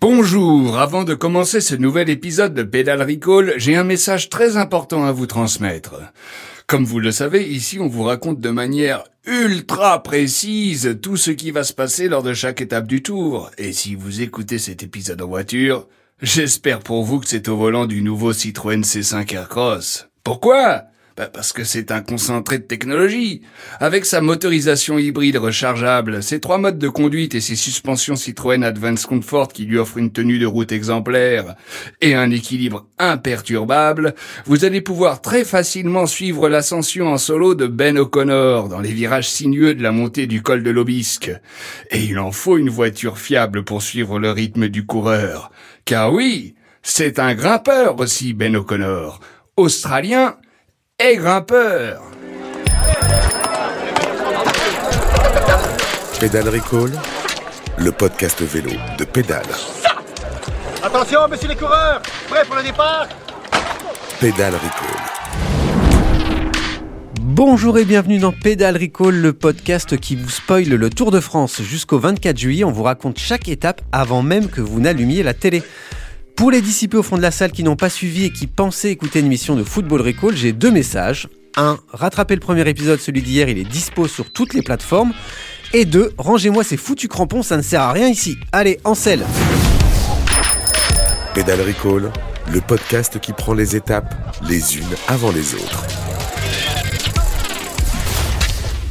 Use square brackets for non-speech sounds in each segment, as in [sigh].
Bonjour, avant de commencer ce nouvel épisode de Pédale Recall, j'ai un message très important à vous transmettre. Comme vous le savez, ici on vous raconte de manière ultra précise tout ce qui va se passer lors de chaque étape du tour. Et si vous écoutez cet épisode en voiture, j'espère pour vous que c'est au volant du nouveau Citroën C5 Aircross. Pourquoi? Parce que c'est un concentré de technologie. Avec sa motorisation hybride rechargeable, ses trois modes de conduite et ses suspensions Citroën Advance Comfort qui lui offrent une tenue de route exemplaire et un équilibre imperturbable, vous allez pouvoir très facilement suivre l'ascension en solo de Ben O'Connor dans les virages sinueux de la montée du col de l'Obisque. Et il en faut une voiture fiable pour suivre le rythme du coureur. Car oui, c'est un grimpeur aussi, Ben O'Connor. Australien, et grimpeur. Pédale Recall, le podcast vélo de Pédale. Attention, messieurs les coureurs, prêts pour le départ? Pédale Recall. Bonjour et bienvenue dans Pédale Recall, le podcast qui vous spoile le Tour de France. Jusqu'au 24 juillet, on vous raconte chaque étape avant même que vous n'allumiez la télé. Pour les dissipés au fond de la salle qui n'ont pas suivi et qui pensaient écouter une émission de Football Recall, j'ai deux messages. Un, rattrapez le premier épisode, celui d'hier, il est dispo sur toutes les plateformes. Et deux, rangez-moi ces foutus crampons, ça ne sert à rien ici. Allez, en selle Pédale Recall, le podcast qui prend les étapes les unes avant les autres.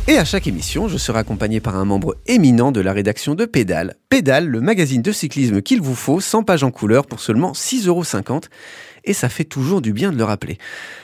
Et à chaque émission, je serai accompagné par un membre éminent de la rédaction de Pédale. Pédale, le magazine de cyclisme qu'il vous faut, 100 pages en couleur pour seulement 6,50€. Et ça fait toujours du bien de le rappeler.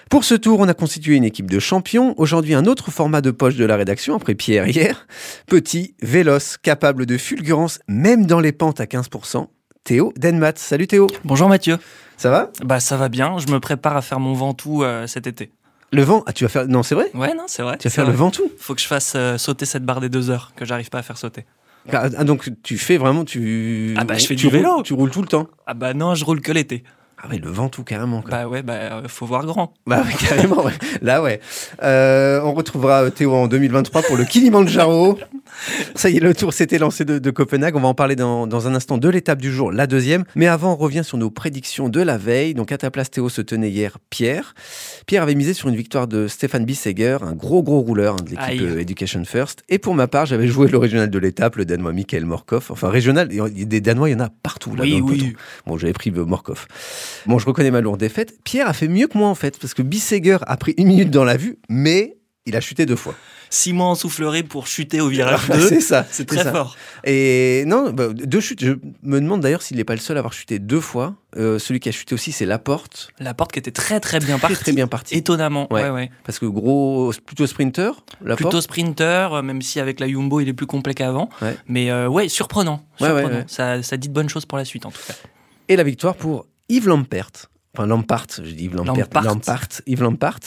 Pour ce tour, on a constitué une équipe de champions. Aujourd'hui, un autre format de poche de la rédaction, après Pierre hier. Petit, véloce, capable de fulgurance, même dans les pentes à 15%. Théo Denmat. Salut Théo. Bonjour Mathieu. Ça va? Bah ça va bien, je me prépare à faire mon Ventoux euh, cet été. Le vent Ah, tu vas faire. Non, c'est vrai? Ouais, non, c'est vrai. Tu vas faire le vrai. Ventoux Faut que je fasse euh, sauter cette barre des deux heures que j'arrive pas à faire sauter. Ah, donc tu fais vraiment. Tu... Ah bah, je fais tu du vélo. roules- Tu roules tout le temps. Ah bah non, je roule que l'été. Ah ouais, le Ventoux carrément. Quoi. Bah ouais, bah euh, faut voir grand. Bah oui, carrément, ouais. Là, ouais. Euh, on retrouvera Théo en 2023 pour le Kilimanjaro. [laughs] Ça y est, le tour s'était lancé de, de Copenhague. On va en parler dans, dans un instant de l'étape du jour, la deuxième. Mais avant, on revient sur nos prédictions de la veille. Donc, à ta place, Théo, se tenait hier Pierre. Pierre avait misé sur une victoire de Stéphane Bisseger, un gros, gros rouleur hein, de l'équipe euh, Education First. Et pour ma part, j'avais joué le régional de l'étape, le Danois Michael Morkov. Enfin, régional, il y a des Danois, il y en a partout. Là, Oui, dans le oui. peloton. Bon, j'avais pris le Morkov. Bon, je reconnais ma lourde défaite. Pierre a fait mieux que moi, en fait, parce que Bisseger a pris une minute dans la vue, mais il a chuté deux fois. Six mois en soufflerie pour chuter au virage [laughs] 2. Ah, c'est ça. C'est très ça. fort. Et non, bah, deux chutes. Je me demande d'ailleurs s'il n'est pas le seul à avoir chuté deux fois. Euh, celui qui a chuté aussi, c'est Laporte. La porte qui était très très bien Très, partie. très bien parti. Étonnamment. Ouais. Ouais, ouais. Parce que gros, plutôt sprinter, Laporte. Plutôt sprinter, euh, même si avec la Jumbo il est plus complet qu'avant. Mais euh, ouais, surprenant. Ça dit de bonnes choses pour la suite en tout cas. Et la victoire pour Yves Lampert. Enfin, Lampart, je dis Yves Lampert. Lampart. Lampart, Yves Lampart.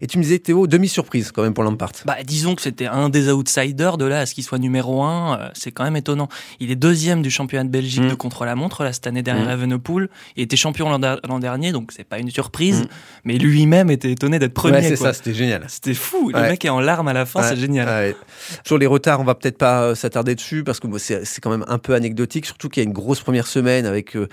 Et tu me disais, Théo, demi-surprise quand même pour Lampart. Bah, disons que c'était un des outsiders de là à ce qu'il soit numéro un, euh, c'est quand même étonnant. Il est deuxième du championnat de Belgique Mm. de contre-la-montre là cette année derrière Mm. Evenepoel. Il était champion l'an der- l'an dernier, donc c'est pas une surprise. Mm. Mais lui-même était étonné d'être premier. ouais, c'est ça, c'était génial. C'était fou. Le mec est en larmes à la fin, Ouais, c'est génial. Sur les retards, on va peut-être pas euh, s'attarder dessus parce que c'est quand même un peu anecdotique, surtout qu'il y a une grosse première semaine avec euh,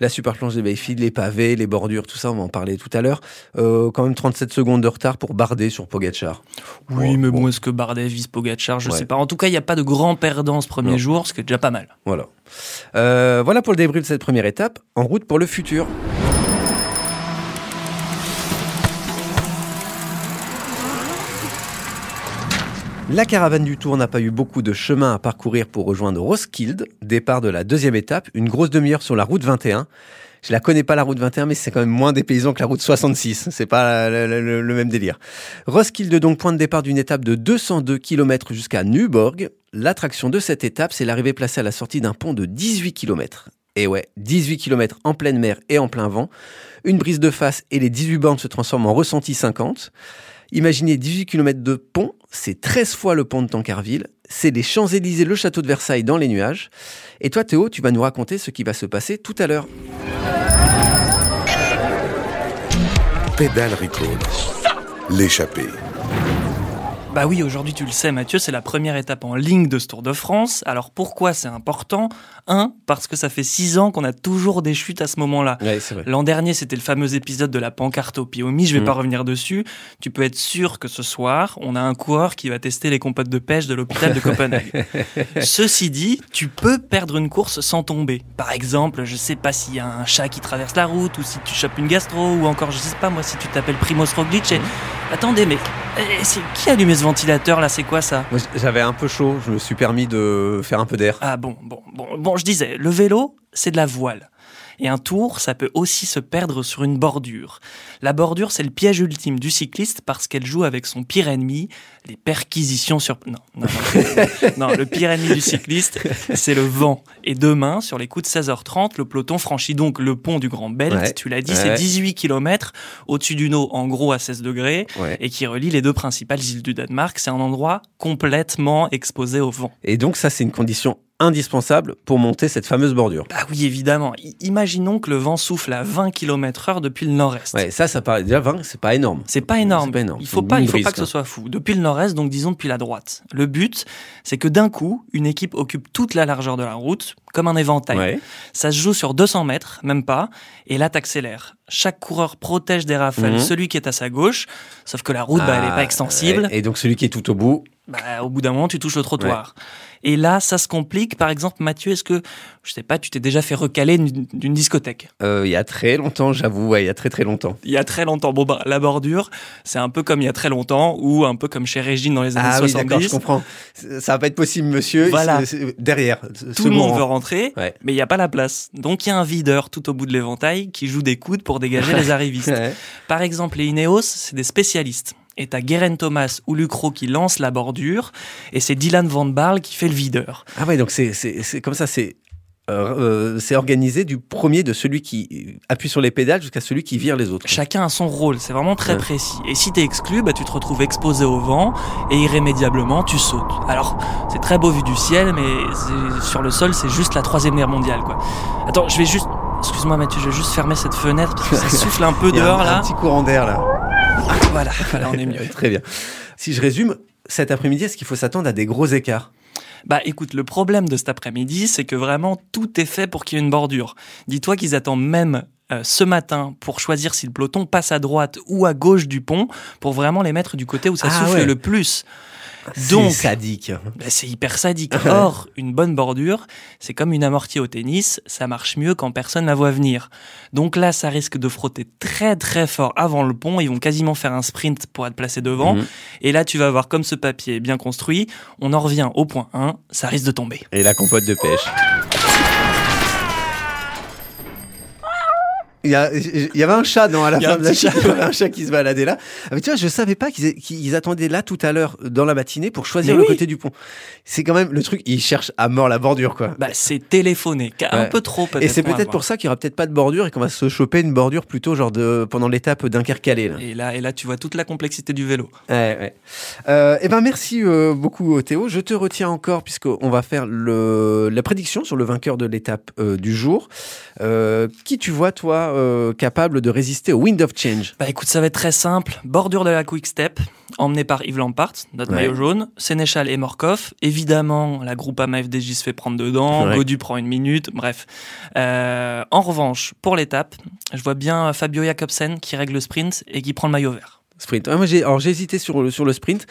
la super planche des Bayfield, les pavés, les bordures, tout ça, on va en parler tout à l'heure. Euh, quand même 37 secondes de retard pour Bardet sur Pogachar. Oui, mais bon. est-ce que Bardet vise Pogacar? Je Ouais. sais pas. En tout cas, il n'y a pas de grand perdant ce premier Non. jour, ce qui est déjà pas mal. Voilà. Euh, voilà pour le débrief de cette première étape. En route pour le futur. La caravane du Tour n'a pas eu beaucoup de chemin à parcourir pour rejoindre Roskilde, départ de la deuxième étape, une grosse demi-heure sur la route 21. Je la connais pas la route 21, mais c'est quand même moins dépaysant que la route 66. C'est pas le, le- même délire. Roskilde donc point de départ d'une étape de 202 km jusqu'à Nuborg. L'attraction de cette étape, c'est l'arrivée placée à la sortie d'un pont de 18 km. Et ouais, 18 km en pleine mer et en plein vent. Une brise de face et les 18 bornes se transforment en ressenti 50. Imaginez 18 km de pont, c'est 13 fois le pont de Tancarville, c'est les Champs-Élysées, le château de Versailles dans les nuages. Et toi Théo, tu vas nous raconter ce qui va se passer tout à l'heure. Pédale Recall. L'échappée. Bah oui, aujourd'hui tu le sais Mathieu, c'est la première étape en ligne de ce Tour de France. Alors pourquoi c'est important? Un, parce que ça fait six ans qu'on a toujours des chutes à ce moment-là. Ouais. L'an dernier, c'était le fameux épisode de la pancarte au Piomi. Je vais Mm. pas revenir dessus. Tu peux être sûr que ce soir, on a un coureur qui va tester les compotes de pêche de l'hôpital de [laughs] Copenhague. Ceci dit, tu peux perdre une course sans tomber. Par exemple, je sais pas s'il y a un chat qui traverse la route ou si tu chopes une gastro ou encore, je sais pas moi, si tu t'appelles Primoz Roglic et... Attendez, mais c'est qui a allumé ce ventilateur là? C'est quoi ça? J'avais un peu chaud, je me suis permis de faire un peu d'air. Ah bon, bon, bon, bon, je disais, le vélo, c'est de la voile. Et un tour, ça peut aussi se perdre sur une bordure. La bordure, c'est le piège ultime du cycliste parce qu'elle joue avec son pire ennemi, les perquisitions sur... Non, non, non, non, le pire ennemi du cycliste, c'est le vent. Et demain, sur les coups de 16h30, le peloton franchit donc le pont du Grand Belt. Ouais, Tu l'as dit, ouais. c'est 18 km au-dessus du Nord, en gros à 16 degrés, Ouais. et qui relie les deux principales îles du Danemark. C'est un endroit complètement exposé au vent. Et donc ça, c'est une condition indispensable pour monter cette fameuse bordure. Bah oui, évidemment. I- imaginons que le vent souffle à 20 km heure depuis le nord-est. Ouais, ça, ça paraît déjà 20, c'est pas énorme. C'est pas énorme. Pas énorme. Il faut pas, il faut pas que ce soit fou. Depuis le nord-est, donc disons depuis la droite. Le but, c'est que d'un coup, une équipe occupe toute la largeur de la route, comme un éventail. Ouais. Ça se joue sur 200 mètres, même pas, et là t'accélères. Chaque coureur protège des rafales Mhm. celui qui est à sa gauche, sauf que la route, bah, elle est Ah, pas extensible. ouais. Et donc celui qui est tout au bout, Bah, au bout d'un moment, tu touches le trottoir. Et là, ça se complique. Par exemple, Mathieu, est-ce que, je sais pas, tu t'es déjà fait recaler d'une discothèque? Euh, il y a très longtemps, j'avoue, ouais, il y a très très longtemps. il y a très longtemps. Bon, bah, la bordure, c'est un peu comme il y a très longtemps ou un peu comme chez Régine dans les années Ah oui, d'accord, je 70. comprends. Ça va pas être possible, monsieur. Voilà. Derrière. Tout le monde veut rentrer, Ouais. mais il n'y a pas la place. Donc il y a un videur tout au bout de l'éventail qui joue des coudes pour dégager les [laughs] arrivistes. Ouais. Par exemple, les Ineos, c'est des spécialistes. Et t'as Guerin Thomas ou Lucro qui lance la bordure, et c'est Dylan Van Barle qui fait le videur. Ah ouais, donc c'est comme ça, c'est euh, euh, c'est organisé du premier de celui qui appuie sur les pédales jusqu'à celui qui vire les autres. Chacun a son rôle, c'est vraiment très Ouais. précis. Et si t'es exclu, bah, tu te retrouves exposé au vent et irrémédiablement tu sautes. Alors, c'est très beau vu du ciel, mais sur le sol, c'est juste la troisième guerre mondiale, quoi. Attends, je vais juste, excuse-moi Mathieu, je vais juste fermer cette fenêtre parce que ça [laughs] souffle un peu Il y a un- dehors un, là. petit courant d'air là. [laughs] Voilà, voilà, on est mieux. Très bien. Si je résume, cet après-midi, est-ce qu'il faut s'attendre à des gros écarts? Bah écoute, le problème de cet après-midi, c'est que vraiment tout est fait pour qu'il y ait une bordure. Dis-toi qu'ils attendent même euh, ce matin pour choisir si le peloton passe à droite ou à gauche du pont pour vraiment les mettre du côté où ça Ah souffle ouais. le plus. C'est Donc, sadique. bah, c'est hyper sadique. Or, une bonne bordure, c'est comme une amortie au tennis, ça marche mieux quand personne la voit venir. Donc là, ça risque de frotter très très fort avant le pont, ils vont quasiment faire un sprint pour être placé devant. Mhm. Et là, tu vas voir comme ce papier est bien construit, on en revient au point 1, ça risque de tomber. Et la compote de pêche. Il y, a- il y avait un chat dans à la fin un de la chat. [laughs] il y avait un chat qui se baladait là. Ah, mais tu vois, je savais pas qu'ils attendaient là tout à l'heure dans la matinée pour choisir Mais le oui. côté du pont. C'est quand même le truc. Ils cherchent à mort la bordure quoi. Bah, c'est téléphoné, un Ouais. peu trop peut-être. Et c'est peut-être pour ça qu'il y aura peut-être pas de bordure et qu'on va se choper une bordure plutôt genre de pendant l'étape Dunkerque-Calais. Là. Et là, et là, tu vois toute la complexité du vélo. Ouais, ouais. Euh, eh ben merci euh, beaucoup Théo. Je te retiens encore puisqu'on va faire le, la prédiction sur le vainqueur de l'étape euh, du jour. Euh, qui tu vois toi euh, capable de résister au Wind of Change Bah écoute, ça va être très simple. Bordure de la Quick Step, emmené par Yves Lampart, notre Ouais. maillot jaune, Sénéchal et Morkov. Évidemment, la Groupama FDJ se fait prendre dedans, Ouais. Godu prend une minute, bref. Euh, en revanche, pour l'étape, je vois bien Fabio Jacobsen qui règle le sprint et qui prend le maillot vert. Sprint. Moi j'ai alors j'ai hésité sur le sur le sprint.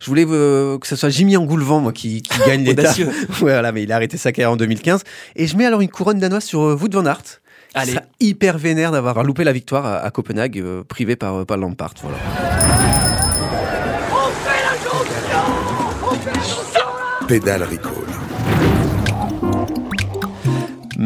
Je voulais euh, que ce soit Jimmy Engoulevent moi qui, qui gagne [laughs] l'étape. [laughs] Voilà, mais il a arrêté sa carrière en 2015 et je mets alors une couronne danoise sur Wout van Aert. Allez. Ça hyper vénère d'avoir loupé la victoire à, à Copenhague euh, privé par euh, par Lampard voilà. Pédale Recall.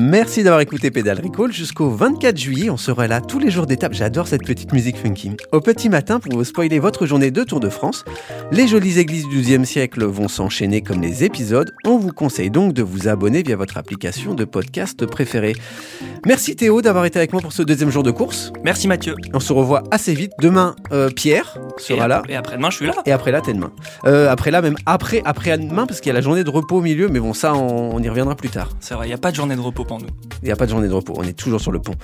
Merci d'avoir écouté Pédale Recall jusqu'au 24 juillet. On sera là tous les jours d'étape. J'adore cette petite musique funky. Au petit matin pour vous spoiler votre journée de Tour de France. Les jolies églises du XIIe siècle vont s'enchaîner comme les épisodes. On vous conseille donc de vous abonner via votre application de podcast préférée. Merci Théo d'avoir été avec moi pour ce deuxième jour de course. Merci Mathieu. On se revoit assez vite. Demain, euh, Pierre sera et, là. Et après-demain, je suis là. Et après là, t'es demain. Euh, après là, même après, après demain, parce qu'il y a la journée de repos au milieu, mais bon, ça, on, on y reviendra plus tard. C'est vrai, il n'y a pas de journée de repos il n'y a pas de journée de repos, on est toujours sur le pont.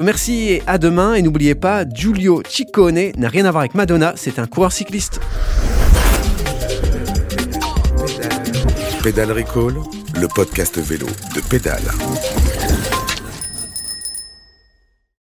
Merci et à demain. Et n'oubliez pas, Giulio Ciccone n'a rien à voir avec Madonna, c'est un coureur cycliste. Pédale Recall, le podcast vélo de Pédale.